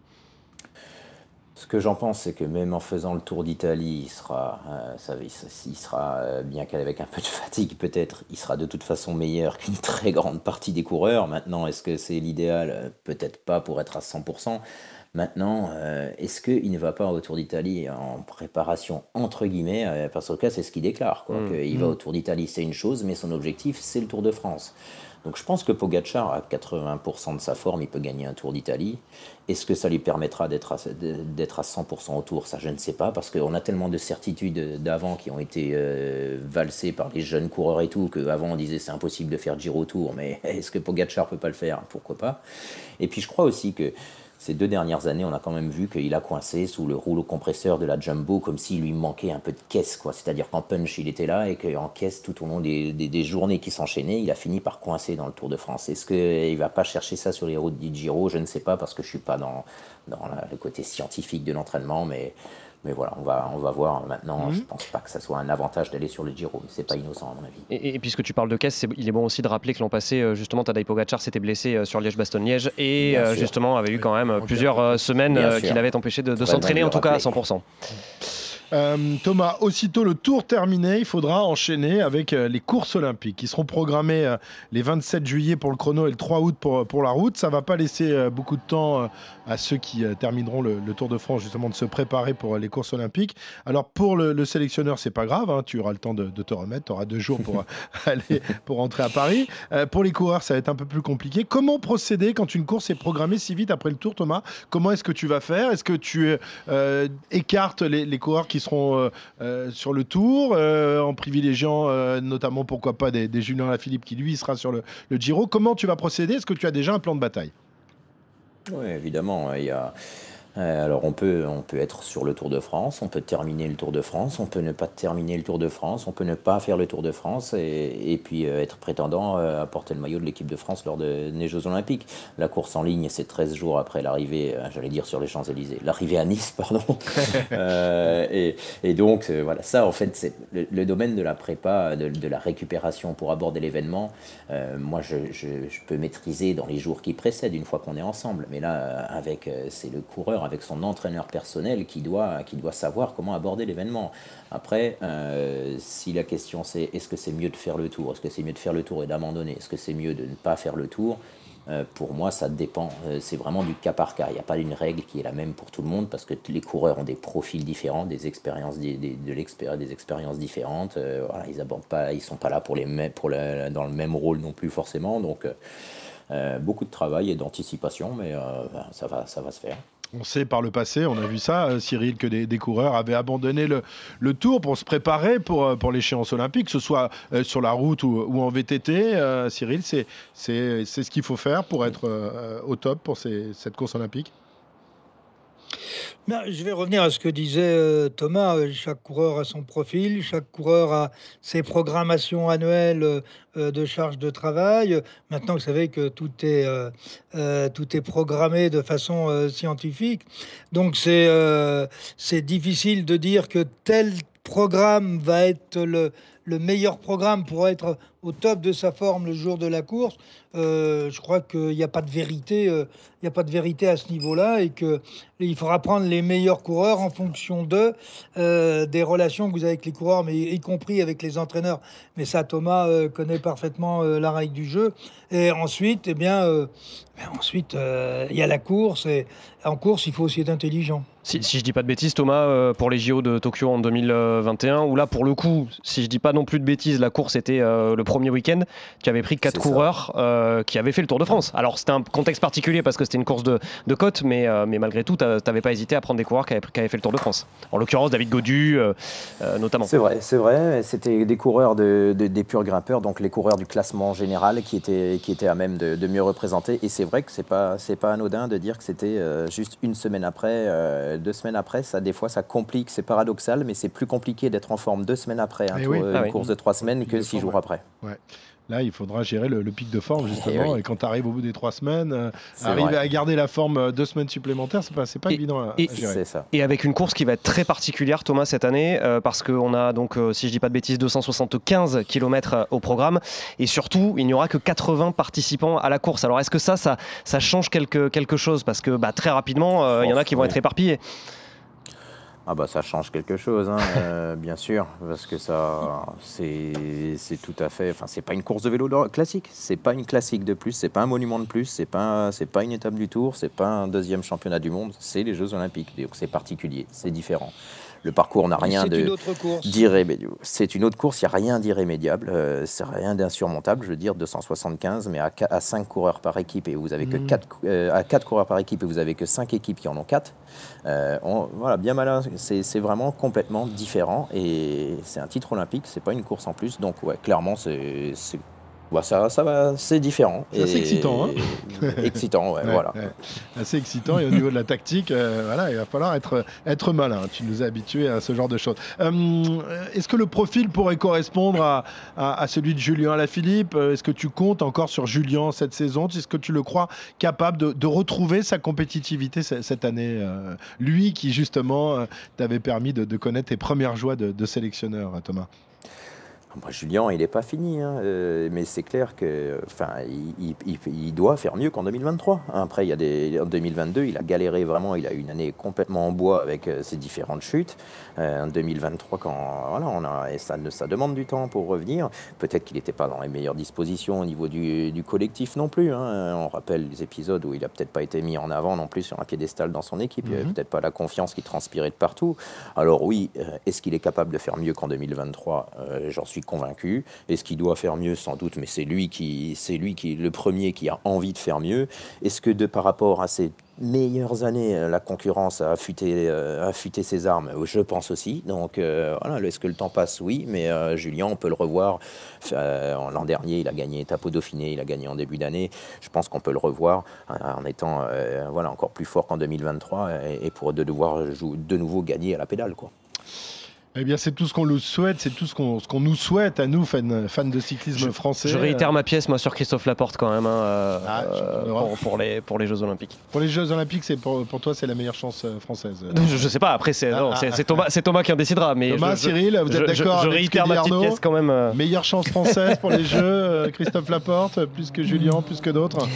Ce que j'en pense, c'est que même en faisant le tour d'Italie, il sera, il, sera bien qu'avec un peu de fatigue peut-être, il sera de toute façon meilleur qu'une très grande partie des coureurs. Maintenant, est-ce que c'est l'idéal? Peut-être pas pour être à 100%. Maintenant, euh, est-ce qu'il ne va pas au Tour d'Italie en préparation entre guillemets euh, Parce cas, c'est ce qu'il déclare. Quoi, Mm. qu'il va au Tour d'Italie, c'est une chose, mais son objectif, c'est le Tour de France. Donc je pense que Pogacar, à 80% de sa forme, il peut gagner un Tour d'Italie. Est-ce que ça lui permettra d'être à, à 100% au Tour? Ça, je ne sais pas, parce qu'on a tellement de certitudes d'avant qui ont été euh, valsées par les jeunes coureurs et tout, qu'avant on disait c'est impossible de faire Giro Tour, mais est-ce que Pogacar peut pas le faire? Pourquoi pas? Et puis je crois aussi que ces deux dernières années, on a quand même vu qu'il a coincé sous le rouleau compresseur de la Jumbo comme s'il lui manquait un peu de caisse. quoi. C'est-à-dire qu'en punch, il était là et qu'en caisse, tout au long des, journées qui s'enchaînaient, il a fini par coincer dans le Tour de France. Est-ce qu'il va pas chercher ça sur les routes du Giro? Je ne sais pas parce que je suis pas dans, le côté scientifique de l'entraînement, mais, mais voilà, on va, on va voir. Maintenant, Mhm. je pense pas que ça soit un avantage d'aller sur le Giro, mais c'est pas innocent à mon avis. Et, et puisque tu parles de caisse, c'est- il est bon aussi de rappeler que l'an passé, euh, justement, Tadej Pogacar s'était blessé euh, sur Liège-Bastogne-Liège et euh, justement avait eu quand même plusieurs semaines qui l'avaient empêché de, de s'entraîner, en tout cas à rappeler. 100%. Euh, Thomas, aussitôt le tour terminé, il faudra enchaîner avec euh, les courses olympiques qui seront programmées euh, les 27 juillet pour le chrono et le 3 août pour, pour la route. Ça va pas laisser beaucoup de temps à ceux qui termineront le, Tour de France justement de se préparer pour les courses olympiques. Alors pour le, le sélectionneur, c'est pas grave, hein, tu auras le temps de, te remettre, tu auras deux jours pour aller pour rentrer à Paris. Pour les coureurs, ça va être un peu plus compliqué. Comment procéder quand une course est programmée si vite après le Tour, Thomas? Comment est-ce que tu vas faire? Est-ce que tu écartes les coureurs qui seront euh, euh, sur le Tour euh, en privilégiant notamment pourquoi pas des, des Julien Lafilippe qui lui sera sur le, le Giro Comment tu vas procéder? Est-ce que tu as déjà un plan de bataille? Oui, évidemment. Il y a... euh, alors, on peut, on peut être sur le Tour de France, on peut terminer le Tour de France, on peut ne pas terminer le Tour de France, on peut ne pas faire le Tour de France et, et puis euh, être prétendant euh, à porter le maillot de l'équipe de France lors de- des Jeux Olympiques. La course en ligne, c'est 13 jours après l'arrivée, j'allais dire sur les Champs-Élysées, l'arrivée à Nice, pardon. Euh, et, et donc, voilà, ça, en fait, c'est le, le domaine de la prépa, de, de la récupération pour aborder l'événement. euh, moi, je, je- je peux maîtriser dans les jours qui précèdent, une fois qu'on est ensemble. Mais là, avec, c'est le coureur, avec son entraîneur personnel, qui doit, savoir comment aborder l'événement. Après, euh, si la question c'est est-ce que c'est mieux de faire le tour, est-ce que c'est mieux de faire le tour et d'abandonner, est-ce que c'est mieux de ne pas faire le tour? Euh, pour moi, ça dépend. Euh, c'est vraiment du cas par cas. Il n'y a pas une règle qui est la même pour tout le monde parce que les coureurs ont des profils différents, des expériences, des, expériences différentes. Ils abordent pas, ils sont pas là pour dans le même rôle non plus forcément. Donc, beaucoup de travail et d'anticipation, mais ben, ça va se faire. On sait par le passé, on a vu ça, euh, Cyril, que des, coureurs avaient abandonné le, tour pour se préparer pour, euh, l'échéance olympique, que ce soit euh, sur la route ou, en VTT. Cyril, c'est ce qu'il faut faire pour être au top pour cette course olympique? Ben, je vais revenir à ce que disait euh, Thomas. Euh, Chaque coureur a son profil, chaque coureur a ses programmations annuelles euh, euh, de charge de travail. Maintenant, vous savez que tout est, euh, euh, tout est programmé de façon euh, scientifique. Donc, c'est euh, c'est difficile de dire que tel programme va être le, le meilleur programme pour être au top de sa forme le jour de la course. Euh, je crois qu'il n'y a pas de vérité, euh, il n'y a pas de vérité à ce niveau-là et que il faudra prendre les meilleurs coureurs en fonction de euh, des relations que vous avez avec les coureurs, mais y compris avec les entraîneurs. Mais ça, Thomas connaît parfaitement la règle du jeu. Et ensuite, eh bien, ben ensuite, il y a la course et en course, il faut aussi être intelligent. Si, si je dis pas de bêtises, Thomas, euh, pour les JO de Tokyo en 2021, où là, pour le coup, si je dis pas non plus de bêtises, la course était euh, le premier week-end, tu avais pris quatre coureurs euh, qui avaient fait le Tour de France. Alors, c'était un contexte particulier parce que c'était une course de, de côte, mais, mais malgré tout, tu n'avais pas hésité à prendre des coureurs qui avaient, qui avaient, fait le Tour de France. En l'occurrence, David Godu, notamment. C'est vrai, c'est vrai. C'était des coureurs de, des purs grimpeurs, donc les coureurs du classement général qui étaient, qui étaient à même de, de mieux représenter. Et c'est vrai que c'est pas, pas anodin de dire que c'était juste une semaine après, deux semaines après, ça des fois ça complique, c'est paradoxal, mais c'est plus compliqué d'être en forme deux semaines après un eh ah une course de trois semaines que six jours après. Là, il faudra gérer le, pic de forme, eh justement. Et, quand tu arrives au bout des trois semaines, euh, arriver à garder la forme euh, deux semaines supplémentaires, c'est pas, pas évident à, et, gérer. Ça. Et avec une course qui va être très particulière, Thomas, cette année, euh, parce qu'on a donc, si je dis pas de bêtises, 275 km au programme. Et surtout, il n'y aura que 80 participants à la course. Alors, est-ce que ça, ça, ça change quelque, quelque chose? Parce que bah, très rapidement, il y en a qui vont être éparpillés. Ah bah ça change quelque chose, hein, euh, bien sûr, parce que c'est tout à fait, enfin c'est pas une course de vélo classique, c'est pas une classique de plus, c'est pas un monument de plus, c'est pas pas une étape du Tour, c'est pas un deuxième championnat du monde, c'est les Jeux Olympiques, donc c'est particulier, c'est différent. Le parcours n'a rien d'irrémédiable. C'est une autre course, il n'y a rien d'irrémédiable, euh, c'est rien d'insurmontable. Je veux dire, 275, mais à, à 5 coureurs par équipe et vous avez que 4, hmm. euh, à 4 coureurs par équipe et vous avez que 5 équipes qui en ont 4. Euh, voilà, bien malin, c'est vraiment complètement différent et c'est un titre olympique, c'est pas une course en plus. Donc, ouais, clairement, c'est bah, ça, ça va, c'est différent. C'est assez excitant. Hein excitant, ouais, voilà. Assez excitant. Et au niveau de la tactique, euh, voilà, il va falloir être, être malin. Tu nous as habitués à ce genre de choses. Euh, est-ce que le profil pourrait correspondre à, à, celui de Julien Alaphilippe Est-ce que tu comptes encore sur Julien cette saison? Est-ce que tu le crois capable de, de retrouver sa compétitivité cette année euh, Lui qui, justement, t'avait permis de, de, connaître tes premières joies de, de sélectionneur, Thomas? Julien, il n'est pas fini, hein, euh, mais c'est clair que, enfin, il, doit faire mieux qu'en 2023. Après, il y a des, en 2022, il a galéré vraiment. Il a eu une année complètement en bois avec euh, ses différentes chutes. Euh, en 2023, quand voilà, on a, et ça, ça demande du temps pour revenir. Peut-être qu'il n'était pas dans les meilleures dispositions au niveau du, collectif non plus. Hein. On rappelle les épisodes où il a peut-être pas été mis en avant non plus sur un piédestal dans son équipe. Il avait mhm. peut-être pas la confiance qui transpirait de partout. Alors oui, est-ce qu'il est capable de faire mieux qu'en 2023 J'en suis convaincu. Est-ce qu'il doit faire mieux Sans doute, mais c'est lui qui, c'est lui qui le premier qui a envie de faire mieux. Est-ce que de par rapport à ses meilleures années, euh, la concurrence a affûté, euh, affûté ses armes? Je pense aussi. Donc euh, est-ce que le temps passe? Oui, mais Julien, on peut le revoir. L'an dernier, il a gagné étape au Dauphiné, il a gagné en début d'année. Je pense qu'on peut le revoir en étant voilà, encore plus fort qu'en 2023 et, pour de devoir de nouveau gagner à la pédale. Quoi. Eh bien, c'est tout ce qu'on nous souhaite, c'est tout ce qu'on ce nous souhaite à nous, fans, fans de cyclisme français. Je réitère ma pièce, moi, sur Christophe Laporte quand même, hein, euh, ah, euh, pour, les, pour les Jeux Olympiques. Pour les Jeux Olympiques, c'est pour, pour toi, c'est la meilleure chance euh, française. Je, ne sais pas, après, c'est ah, ah, Thomas, Thomas qui en décidera. Mais Thomas, Cyril, vous êtes d'accord Je, réitère ma petite pièce quand même. Meilleure chance française pour les Jeux, Christophe Laporte, plus que Julien, plus que d'autres?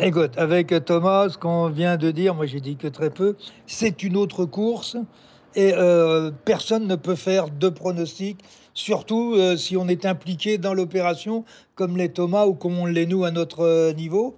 Écoute, avec Thomas, ce qu'on vient de dire, moi j'ai dit que très peu, c'est une autre course et euh, personne ne peut faire de pronostic, surtout euh, si on est impliqué dans l'opération, comme les Thomas ou comme on l'est nous à notre euh, niveau.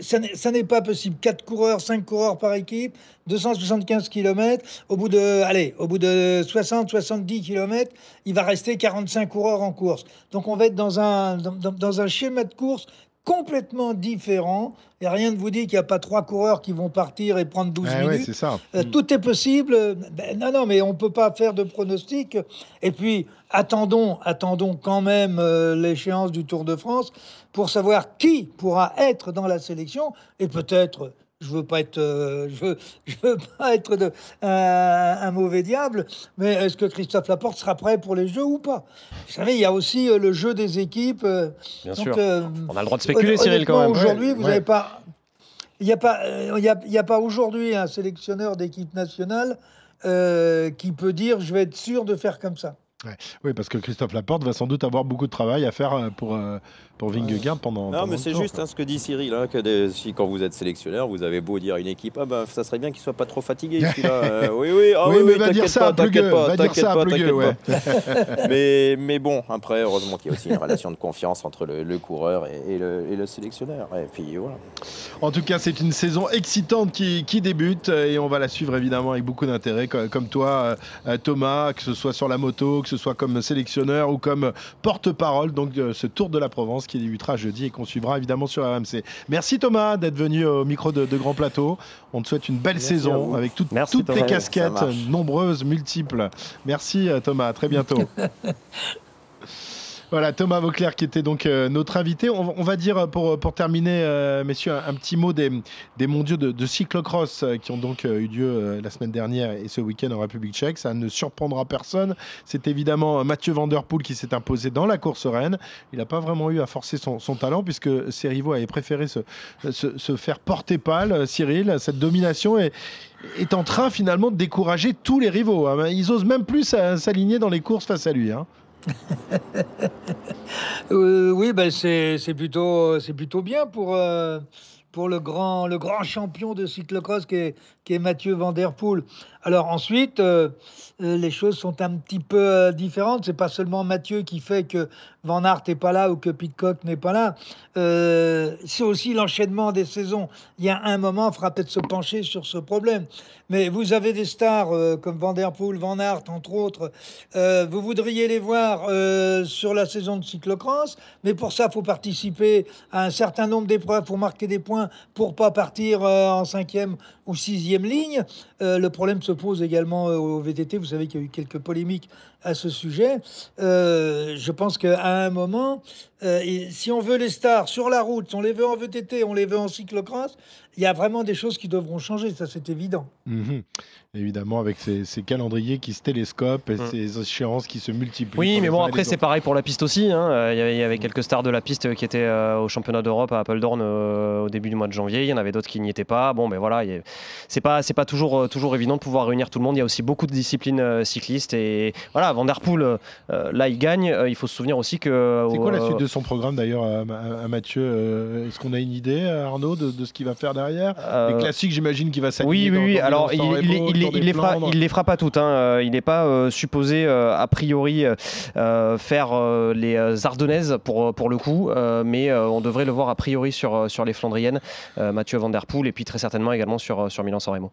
Ça n'est pas possible. 4 coureurs, 5 coureurs par équipe, 275 km. Au bout de, allez, au bout de 60, 70 km, il va rester 45 coureurs en course. Donc on va être dans un, dans un schéma de course complètement différent. Et rien ne vous dit qu'il n'y a pas trois coureurs qui vont partir et prendre 12 eh minutes. ça. Euh, mm. tout est possible. Ben, non, non, mais on ne peut pas faire de pronostic. Et puis, attendons, attendons quand même euh, l'échéance du Tour de France pour savoir qui pourra être dans la sélection et peut-être je veux pas être, euh, je, veux, je veux pas être de, un mauvais diable, mais est-ce que Christophe Laporte sera prêt pour les Jeux ou pas? Vous savez, il y a aussi euh, le jeu des équipes. Euh, Bien sûr. On a le droit de spéculer, Cyril, quand même. Aujourd'hui, vous n'avez pas. Il n'y a pas, il a, a pas aujourd'hui un sélectionneur d'équipe nationale qui peut dire je vais être sûr de faire comme ça. Oui, parce que Christophe Laporte va sans doute avoir beaucoup de travail à faire pour, euh, pour Vingegaard pendant. Non, pendant mais c'est juste hein, ce que dit Cyril, hein, que des- si, quand vous êtes sélectionneur, vous avez beau dire à une équipe, ah bah, ça serait bien qu'il soit pas trop fatigué. Euh, oui, oui, ah, Oui, oui, mais oui, va dire t'inquiète ça pas, t'inquiète pas, va dire t'inquiète ça à pas, pas. mais, mais bon, après, heureusement qu'il y a aussi une relation de confiance entre le, le coureur et, et le, et le sélectionneur. Et puis voilà. En tout cas, c'est une saison excitante qui, qui débute euh, et on va la suivre évidemment avec beaucoup d'intérêt, co- comme toi, euh, Thomas, que ce soit sur la moto, que ce soit comme sélectionneur ou comme porte-parole. Donc, de ce Tour de la Provence qui débutera jeudi et qu'on suivra évidemment sur RMC. Merci Thomas d'être venu au micro de, de Grand Plateau. On te souhaite une belle Merci saison avec toutes- Merci, toutes tes casquettes, nombreuses, multiples. Merci euh, Thomas, à très bientôt. Voilà, Thomas Vauclair qui était donc euh, notre invité. On, va- dire, euh, pour, pour terminer, euh, messieurs, un, petit mot des, des mondiaux de, de cyclocross qui ont donc eu lieu la semaine dernière et ce week-end en République tchèque. Ça ne surprendra personne. C'est évidemment Mathieu Van Der Poel qui s'est imposé dans la course reine. Il n'a pas vraiment eu à forcer son, talent puisque ses rivaux avaient préféré se, se- faire porter pâle. Cyril, cette domination est, est en train finalement de décourager tous les rivaux. hein. Ils osent même plus s'aligner dans les courses face à lui. hein. Euh, oui, ben c'est plutôt, plutôt bien pour, euh, pour le, grand, le grand champion de cyclocross qui est, qui est Mathieu Van Der Poel. Alors ensuite, euh, euh, les choses sont un petit peu euh, différentes. C'est pas seulement Mathieu qui fait que Van Aert n'est pas là ou que Pitcock n'est pas là. C'est aussi l'enchaînement des saisons. Il y a un moment, faudra peut-être se pencher sur ce problème. Mais vous avez des stars comme Van Der Poel, Van Aert, entre autres. Vous voudriez les voir sur la saison de cyclocross, mais pour ça, faut participer à un certain nombre d'épreuves pour marquer des points, pour pas partir en cinquième ou sixième ligne. Le problème se pose également euh, au VTT. Vous savez qu'il y a eu quelques polémiques à ce sujet. Euh, je pense qu'à un moment, euh, et si on veut les stars sur la route, si on les veut en VTT, on les veut en cyclocross, il y a vraiment des choses qui devront changer. Ça, c'est évident. Mhm. Évidemment, avec ces, ces calendriers qui se télescopent et Mm. ces échéances qui se multiplient. Oui, mais bon, après, c'est pareil pour la piste aussi. hein. Euh, Il y avait- il y avait quelques stars de la piste qui étaient euh, au championnat d'Europe à Apeldoorn euh, au début du mois de janvier. Il y en avait d'autres qui n'y étaient pas. Bon, ben voilà, a- c'est pas, c'est pas toujours, euh, toujours évident de pouvoir réunir tout le monde. Il y a aussi beaucoup de disciplines euh, cyclistes. Et voilà, Van Der Poel, euh, euh, là, il gagne. Euh, il faut se souvenir aussi que. C'est quoi la euh, suite de son programme d'ailleurs à, à- à Mathieu Euh, Est-ce qu'on a une idée, Arnaud, de, de ce qu'il va faire derrière? Euh, Les classiques, j'imagine qu'il va s'aligner. oui, dans- oui. dans Alors, il, les fera, Flandres. il les fera pas toutes. hein. Euh, Il n'est pas euh, supposé, euh, a priori, euh, euh, faire euh, les euh, Ardennaises pour, pour le coup, euh, mais euh, on devrait le voir a priori sur, euh, sur les Flandriennes, euh, Mathieu Van Der Poel, et puis très certainement également sur, euh, sur Milan-San Remo.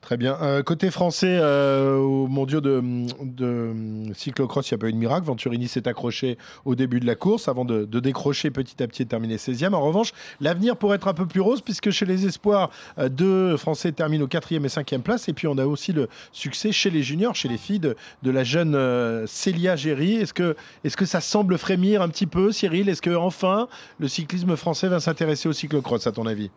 Très bien. Euh, côté français, euh, au mondiaux de, de cyclocross, il n'y a pas eu de miracle. Venturini s'est accroché au début de la course avant de, de décrocher petit à petit et terminer 16e. En revanche, l'avenir pourrait être un peu plus rose puisque chez les espoirs, euh, deux Français terminent au 4e et 5e place. Et puis on a aussi le succès chez les juniors, chez les filles de, la jeune euh, Célia Géry. Est-ce que, est que ça semble frémir un petit peu, Cyril? Est-ce que enfin le cyclisme français va s'intéresser au cyclocross, à ton avis?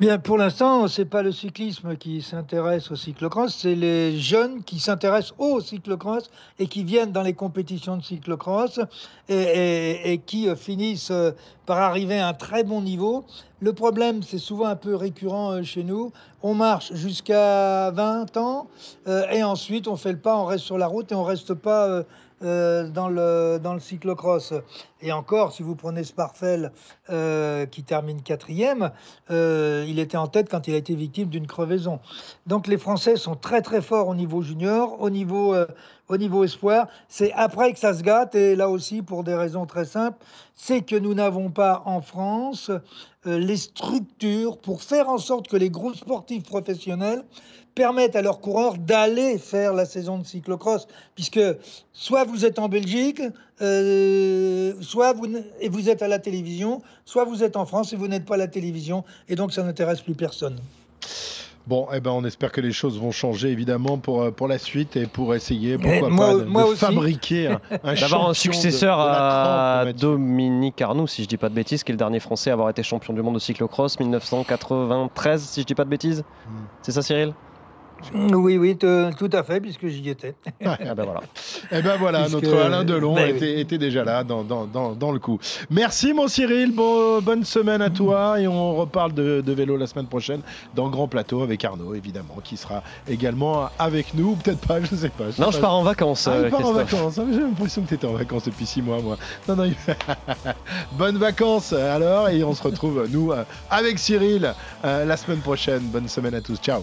Bien, pour l'instant, c'est pas le cyclisme qui s'intéresse au cyclocross, c'est les jeunes qui s'intéressent au cyclocross et qui viennent dans les compétitions de cyclocross et, et- qui euh, finissent euh, par arriver à un très bon niveau. Le problème, c'est souvent un peu récurrent euh, chez nous. On marche jusqu'à 20 ans et ensuite on fait le pas, on reste sur la route et on reste pas euh, dans, le, dans le cyclocross. Et encore, si vous prenez Sparfel euh, qui termine quatrième, euh, il était en tête quand il a été victime d'une crevaison. Donc les Français sont très très forts au niveau junior, au niveau, euh, au niveau espoir. C'est après que ça se gâte, et là aussi pour des raisons très simples, c'est que nous n'avons pas en France euh, les structures pour faire en sorte que les groupes sportifs professionnels permettent à leurs coureurs d'aller faire la saison de cyclocross, puisque soit vous êtes en Belgique, euh, soit vous, et vous êtes à la télévision, soit vous êtes en France et vous n'êtes pas à la télévision, et donc ça n'intéresse plus personne. Bon, eh ben, on espère que les choses vont changer évidemment pour, euh, pour la suite et pour essayer, Mais pourquoi moi- pas, de, moi de aussi. fabriquer un, un D'avoir un de- successeur de à trempe. Dominique Arnoux, si je dis pas de bêtises, qui est le dernier Français à avoir été champion du monde de cyclocross 1993, si je dis pas de bêtises. Hmm. C'est ça, Cyril? Oui, oui, te- tout à fait, puisque j'y étais. Ah ben voilà. Eh ben voilà, Puisque- notre Alain Delon Ben oui. était, déjà là dans, dans, dans, dans le coup. Merci mon Cyril, bon, bonne semaine à toi et on reparle de, de vélo la semaine prochaine dans Grand Plateau avec Arnaud évidemment qui sera également avec nous, ou peut-être pas, je sais pas. sais Non, pas. je pars en vacances, Ah, il euh, part en vacances. Ah, J'ai l'impression que tu étais en vacances depuis six mois, moi. Non, non, il- Bonnes vacances alors, et on se retrouve, nous, euh, avec Cyril euh, la semaine prochaine. Bonne semaine à tous. Ciao.